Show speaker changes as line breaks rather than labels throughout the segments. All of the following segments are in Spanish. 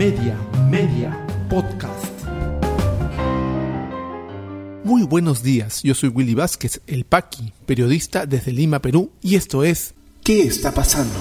Media, Media, Podcast. Muy buenos días, yo soy Willy Vázquez, el Paqui, periodista desde Lima, Perú, y esto es ¿Qué está pasando?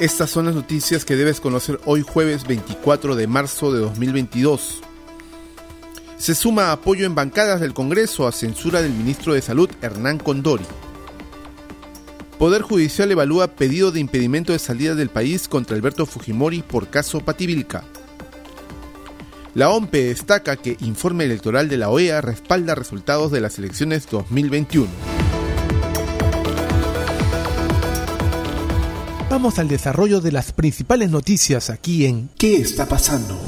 Estas son las noticias que debes conocer hoy jueves 24 de marzo de 2022. Se suma apoyo en bancadas del Congreso a censura del ministro de Salud Hernán Condori. Poder Judicial evalúa pedido de impedimento de salida del país contra Alberto Fujimori por caso Pativilca. La OMPE destaca que informe electoral de la OEA respalda resultados de las elecciones 2021. Vamos al desarrollo de las principales noticias aquí en ¿Qué está pasando?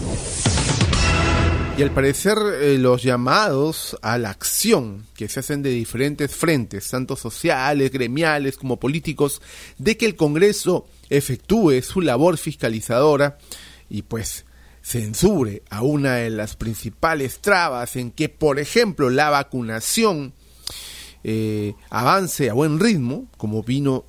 Y al parecer eh, los llamados a la acción que se hacen de diferentes frentes, tanto sociales, gremiales como políticos, de que el Congreso efectúe su labor fiscalizadora y pues censure a una de las principales trabas en que, por ejemplo, la vacunación eh, avance a buen ritmo, como vino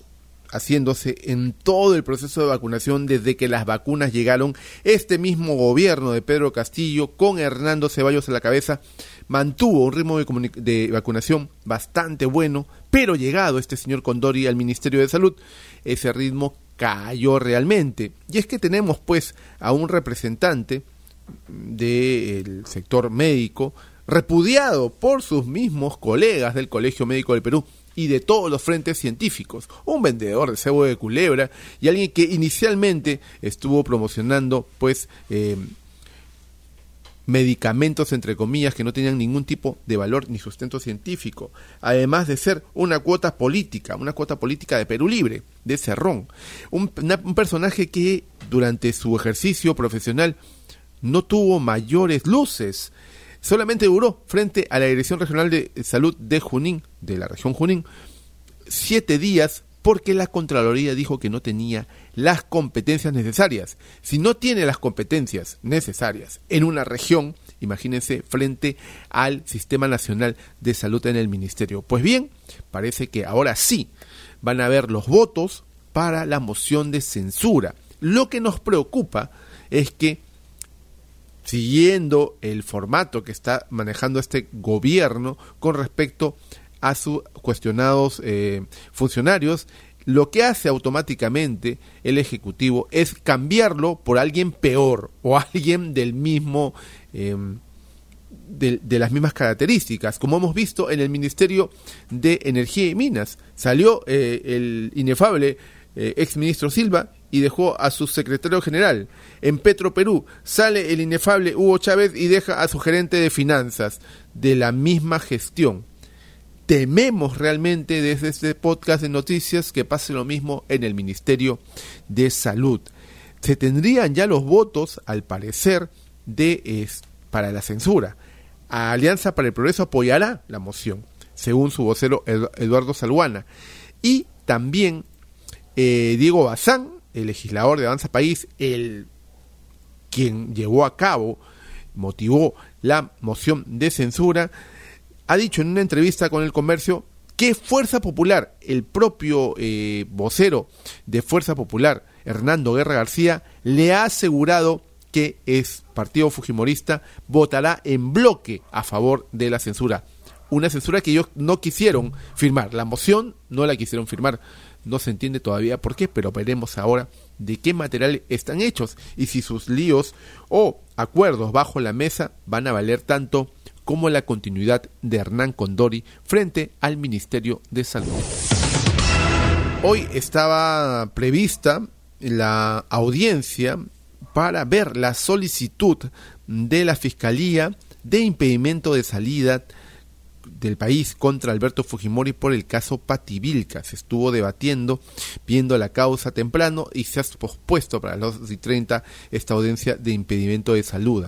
haciéndose en todo el proceso de vacunación desde que las vacunas llegaron. Este mismo gobierno de Pedro Castillo, con Hernando Ceballos a la cabeza, mantuvo un ritmo de, vacunación bastante bueno, pero llegado este señor Condori al Ministerio de Salud, ese ritmo cayó realmente. Y es que tenemos pues a un representante del sector médico, repudiado por sus mismos colegas del Colegio Médico del Perú, y de todos los frentes científicos, un vendedor de cebo de culebra y alguien que inicialmente estuvo promocionando pues eh, medicamentos entre comillas que no tenían ningún tipo de valor ni sustento científico, además de ser una cuota política, una cuota política de Perú Libre, de Cerrón, un personaje que durante su ejercicio profesional no tuvo mayores luces, solamente duró frente a la Dirección Regional de Salud de Junín, de la región Junín, siete días porque la Contraloría dijo que no tenía las competencias necesarias. Si no tiene las competencias necesarias en una región, imagínense, frente al Sistema Nacional de Salud en el Ministerio. Pues bien, parece que ahora sí van a haber los votos para la moción de censura. Lo que nos preocupa es que siguiendo el formato que está manejando este gobierno con respecto a sus cuestionados eh, funcionarios, lo que hace automáticamente el Ejecutivo es cambiarlo por alguien peor o alguien del mismo... Em, de, las mismas características, como hemos visto en el Ministerio de Energía y Minas. Salió eh, el inefable eh, ex ministro Silva y dejó a su secretario general. En Petro Perú sale el inefable Hugo Chávez y deja a su gerente de finanzas de la misma gestión. Tememos realmente desde este podcast de noticias que pase lo mismo en el Ministerio de Salud. Se tendrían ya los votos, al parecer, de para la censura. Alianza para el Progreso apoyará la moción, según su vocero Eduardo Salguana. Y también eh, Diego Bazán, el legislador de Avanza País, el quien llevó a cabo, motivó la moción de censura, ha dicho en una entrevista con el comercio que Fuerza Popular, el propio eh, vocero de Fuerza Popular, Hernando Guerra García, le ha asegurado que es partido fujimorista, votará en bloque a favor de la censura. Una censura que ellos no quisieron firmar. La moción no la quisieron firmar. No se entiende todavía por qué, pero veremos ahora de qué material están hechos y si sus líos o acuerdos bajo la mesa van a valer tanto como la continuidad de Hernán Condori frente al Ministerio de Salud. Hoy estaba prevista la audiencia para ver la solicitud de la Fiscalía de impedimento de salida del país contra Alberto Fujimori por el caso Pativilca. Se estuvo debatiendo, viendo la causa temprano y se ha pospuesto para las 2 y 30 esta audiencia de impedimento de salud.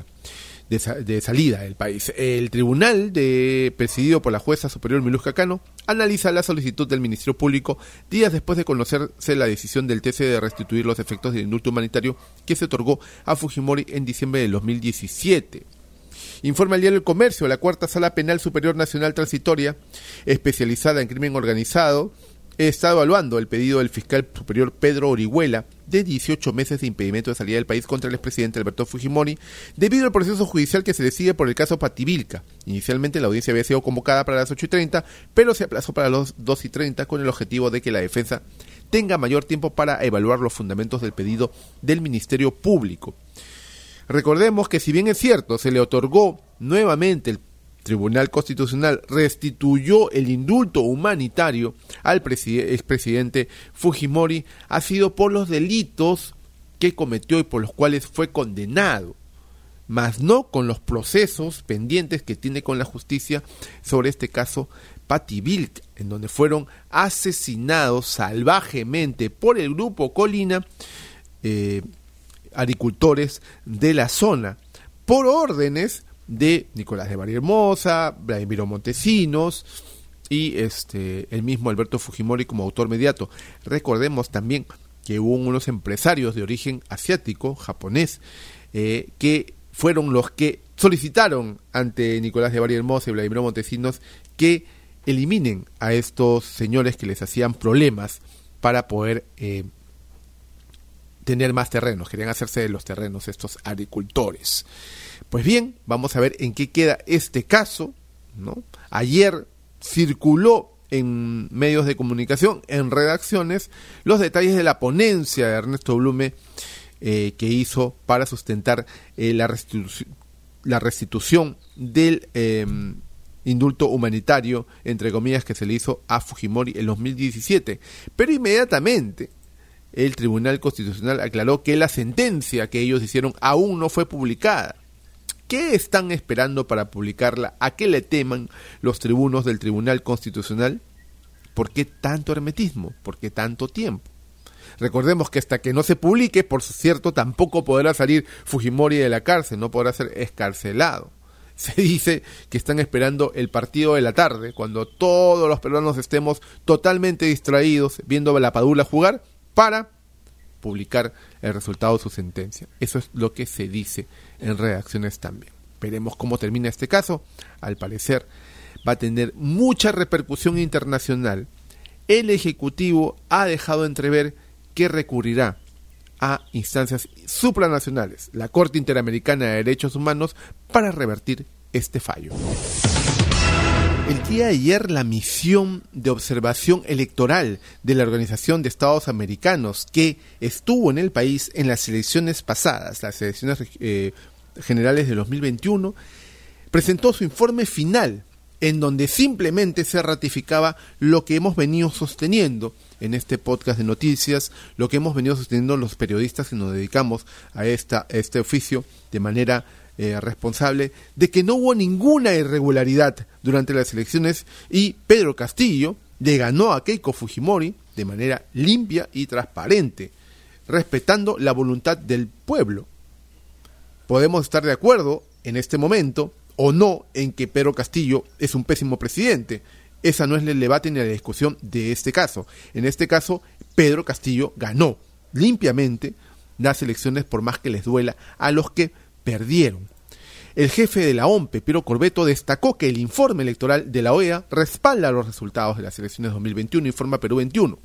De, salida del país. El tribunal, de, presidido por la jueza superior Milusca Cano, analiza la solicitud del Ministerio Público días después de conocerse la decisión del TC de restituir los efectos del indulto humanitario que se otorgó a Fujimori en diciembre de 2017. Informa el diario El Comercio, la Cuarta Sala Penal Superior Nacional Transitoria, especializada en crimen organizado, está evaluando el pedido del fiscal superior Pedro Orihuela de 18 meses de impedimento de salida del país contra el expresidente Alberto Fujimori debido al proceso judicial que se decide por el caso Pativilca. Inicialmente la audiencia había sido convocada para las 8 y 30, pero se aplazó para las 2 y 30 con el objetivo de que la defensa tenga mayor tiempo para evaluar los fundamentos del pedido del Ministerio Público. Recordemos que si bien es cierto, se le otorgó nuevamente el Tribunal Constitucional restituyó el indulto humanitario al expresidente Fujimori ha sido por los delitos que cometió y por los cuales fue condenado, mas no con los procesos pendientes que tiene con la justicia sobre este caso Vilk, en donde fueron asesinados salvajemente por el grupo Colina eh, agricultores de la zona por órdenes de Nicolás de María Hermosa, Vladimiro Montesinos y este, el mismo Alberto Fujimori como autor mediato. Recordemos también que hubo unos empresarios de origen asiático, japonés, eh, que fueron los que solicitaron ante Nicolás de María Hermosa y Vladimiro Montesinos que eliminen a estos señores que les hacían problemas para poder eh, tener más terrenos, querían hacerse de los terrenos estos agricultores. Pues bien, vamos a ver en qué queda este caso. ¿no? Ayer circuló en medios de comunicación, en redacciones, los detalles de la ponencia de Ernesto Blume eh, que hizo para sustentar eh, la, la, restitución del em, indulto humanitario, entre comillas, que se le hizo a Fujimori en 2017. Pero inmediatamente el Tribunal Constitucional aclaró que la sentencia que ellos hicieron aún no fue publicada. ¿Qué están esperando para publicarla? ¿A qué le teman los tribunos del Tribunal Constitucional? ¿Por qué tanto hermetismo? ¿Por qué tanto tiempo? Recordemos que hasta que no se publique, por cierto, tampoco podrá salir Fujimori de la cárcel, no podrá ser escarcelado. Se dice que están esperando el partido de la tarde, cuando todos los peruanos estemos totalmente distraídos viendo la Padula jugar, para publicar el resultado de su sentencia. Eso es lo que se dice en redacciones también. Veremos cómo termina este caso. Al parecer va a tener mucha repercusión internacional. El Ejecutivo ha dejado entrever que recurrirá a instancias supranacionales, la Corte Interamericana de Derechos Humanos, para revertir este fallo. El día de ayer la misión de observación electoral de la Organización de Estados Americanos que estuvo en el país en las elecciones pasadas, las elecciones eh, generales de 2021, presentó su informe final en donde simplemente se ratificaba lo que hemos venido sosteniendo en este podcast de noticias, lo que hemos venido sosteniendo los periodistas que nos dedicamos a, esta, a este oficio de manera eh, responsable de que no hubo ninguna irregularidad durante las elecciones y Pedro Castillo le ganó a Keiko Fujimori de manera limpia y transparente, respetando la voluntad del pueblo. Podemos estar de acuerdo en este momento o no en que Pedro Castillo es un pésimo presidente. Esa no es el debate ni la discusión de este caso. En este caso, Pedro Castillo ganó limpiamente las elecciones por más que les duela a los que perdieron. El jefe de la OMPE, Piero Corbeto, destacó que el informe electoral de la OEA respalda los resultados de las elecciones 2021, informa Perú 21.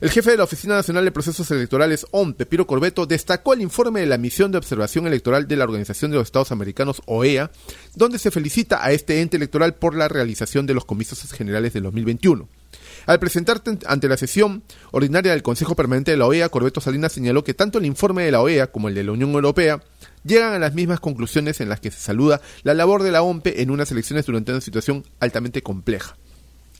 El jefe de la Oficina Nacional de Procesos Electorales, OMPE, Piro Corbeto, destacó el informe de la misión de observación electoral de la Organización de los Estados Americanos, OEA, donde se felicita a este ente electoral por la realización de los comicios generales del 2021. Al presentarte ante la sesión ordinaria del Consejo Permanente de la OEA, Corbeto Salinas señaló que tanto el informe de la OEA como el de la Unión Europea llegan a las mismas conclusiones en las que se saluda la labor de la OMPE en unas elecciones durante una situación altamente compleja.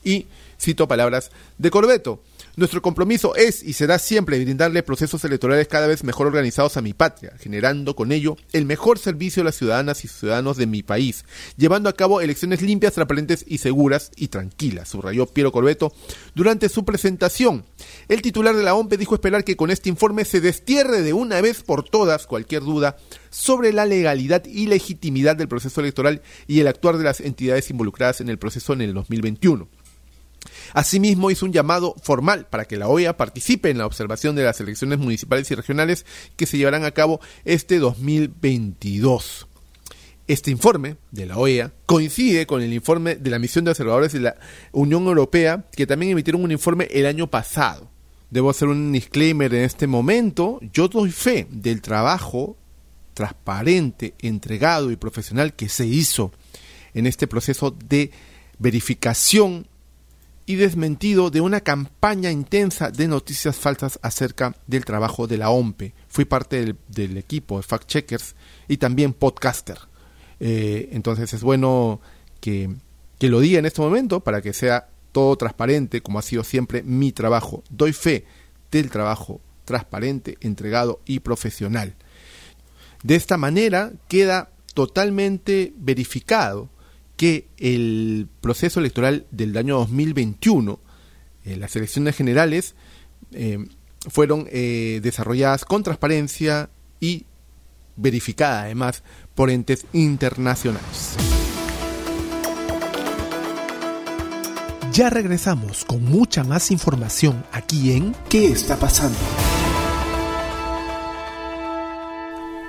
Y cito palabras de Corbeto. Nuestro compromiso es y será siempre brindarle procesos electorales cada vez mejor organizados a mi patria, generando con ello el mejor servicio a las ciudadanas y ciudadanos de mi país, llevando a cabo elecciones limpias, transparentes y seguras y tranquilas, subrayó Piero Corbeto durante su presentación. El titular de la OMPE dijo esperar que con este informe se destierre de una vez por todas cualquier duda sobre la legalidad y legitimidad del proceso electoral y el actuar de las entidades involucradas en el proceso en el 2021. Asimismo, hizo un llamado formal para que la OEA participe en la observación de las elecciones municipales y regionales que se llevarán a cabo este 2022. Este informe de la OEA coincide con el informe de la misión de observadores de la Unión Europea, que también emitieron un informe el año pasado. Debo hacer un disclaimer en este momento. Yo doy fe del trabajo transparente, entregado y profesional que se hizo en este proceso de verificación y desmentido de una campaña intensa de noticias falsas acerca del trabajo de la OMPE. Fui parte del, equipo de Fact Checkers y también podcaster. Eh, entonces es bueno que, que lo diga en este momento para que sea todo transparente, como ha sido siempre mi trabajo. Doy fe del trabajo transparente, entregado y profesional. De esta manera queda totalmente verificado que el proceso electoral del año 2021, eh, las elecciones generales, eh, fueron eh, desarrolladas con transparencia y verificadas además por entes internacionales.
Ya regresamos con mucha más información aquí en ¿Qué está pasando?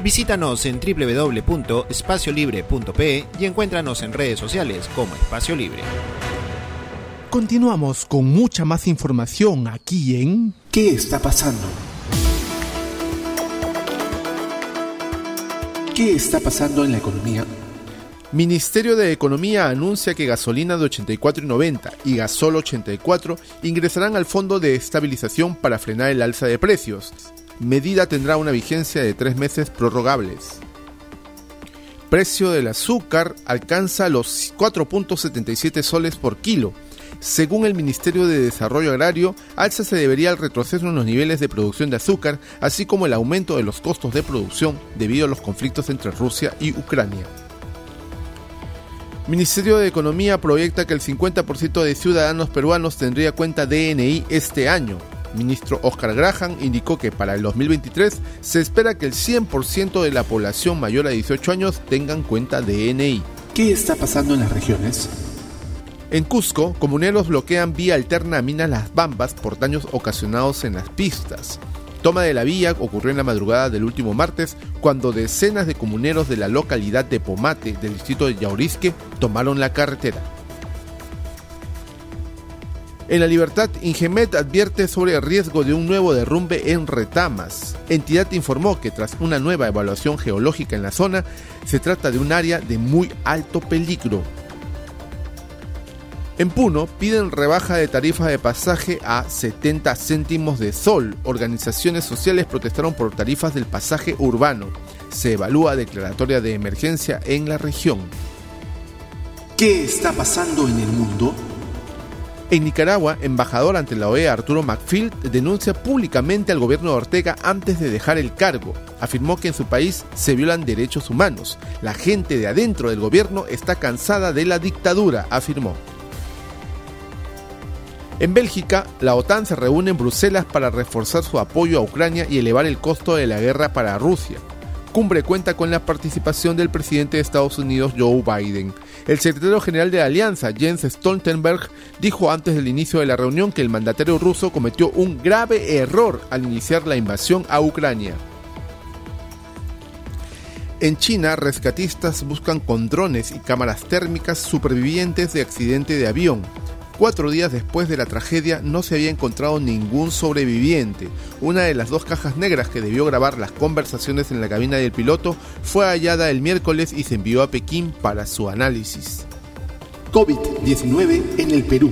Visítanos en www.espaciolibre.pe y encuéntranos en redes sociales como Espacio Libre.
Continuamos con mucha más información aquí en ¿Qué está pasando? ¿Qué está pasando en la economía?
Ministerio de Economía anuncia que gasolina de 84,90 y gasol 84 ingresarán al Fondo de Estabilización para frenar el alza de precios medida tendrá una vigencia de tres meses prorrogables. Precio del azúcar alcanza los 4.77 soles por kilo. Según el Ministerio de Desarrollo Agrario, alza se debería al retroceso en los niveles de producción de azúcar, así como el aumento de los costos de producción debido a los conflictos entre Rusia y Ucrania. Ministerio de Economía proyecta que el 50% de ciudadanos peruanos tendría cuenta DNI este año ministro Oscar Graham indicó que para el 2023 se espera que el 100% de la población mayor a 18 años tengan cuenta DNI.
¿Qué está pasando en las regiones?
En Cusco, comuneros bloquean vía alterna a Minas Las Bambas por daños ocasionados en las pistas. Toma de la vía ocurrió en la madrugada del último martes cuando decenas de comuneros de la localidad de Pomate del distrito de Yaurisque tomaron la carretera. En la libertad, Ingemet advierte sobre el riesgo de un nuevo derrumbe en Retamas. Entidad informó que tras una nueva evaluación geológica en la zona, se trata de un área de muy alto peligro. En Puno piden rebaja de tarifa de pasaje a 70 céntimos de sol. Organizaciones sociales protestaron por tarifas del pasaje urbano. Se evalúa declaratoria de emergencia en la región.
¿Qué está pasando en el mundo?
En Nicaragua, embajador ante la OEA Arturo Macfield denuncia públicamente al gobierno de Ortega antes de dejar el cargo. Afirmó que en su país se violan derechos humanos. La gente de adentro del gobierno está cansada de la dictadura, afirmó. En Bélgica, la OTAN se reúne en Bruselas para reforzar su apoyo a Ucrania y elevar el costo de la guerra para Rusia cumbre cuenta con la participación del presidente de Estados Unidos Joe Biden. El secretario general de la Alianza, Jens Stoltenberg, dijo antes del inicio de la reunión que el mandatario ruso cometió un grave error al iniciar la invasión a Ucrania. En China, rescatistas buscan con drones y cámaras térmicas supervivientes de accidente de avión. Cuatro días después de la tragedia no se había encontrado ningún sobreviviente. Una de las dos cajas negras que debió grabar las conversaciones en la cabina del piloto fue hallada el miércoles y se envió a Pekín para su análisis.
COVID-19 en el Perú.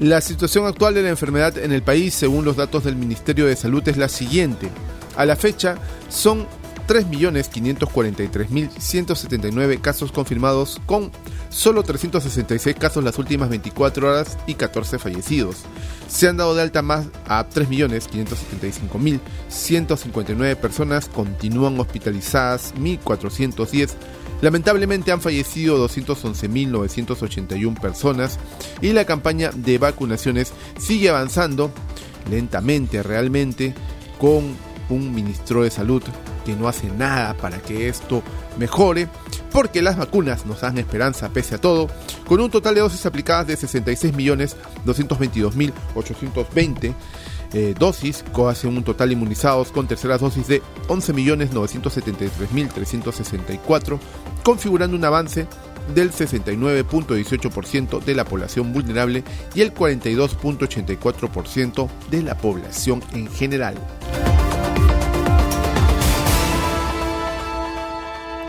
La situación actual de la enfermedad en el país, según los datos del Ministerio de Salud, es la siguiente. A la fecha, son 3.543.179 casos confirmados con solo 366 casos las últimas 24 horas y 14 fallecidos. Se han dado de alta más a 3.575.159 personas, continúan hospitalizadas 1.410 Lamentablemente han fallecido 211.981 personas y la campaña de vacunaciones sigue avanzando lentamente realmente con un ministro de salud que no hace nada para que esto mejore, porque las vacunas nos dan esperanza pese a todo, con un total de dosis aplicadas de 66.222.820 eh, dosis, hace un total inmunizados con terceras dosis de 11.973.364, configurando un avance del 69.18% de la población vulnerable y el 42.84% de la población en general.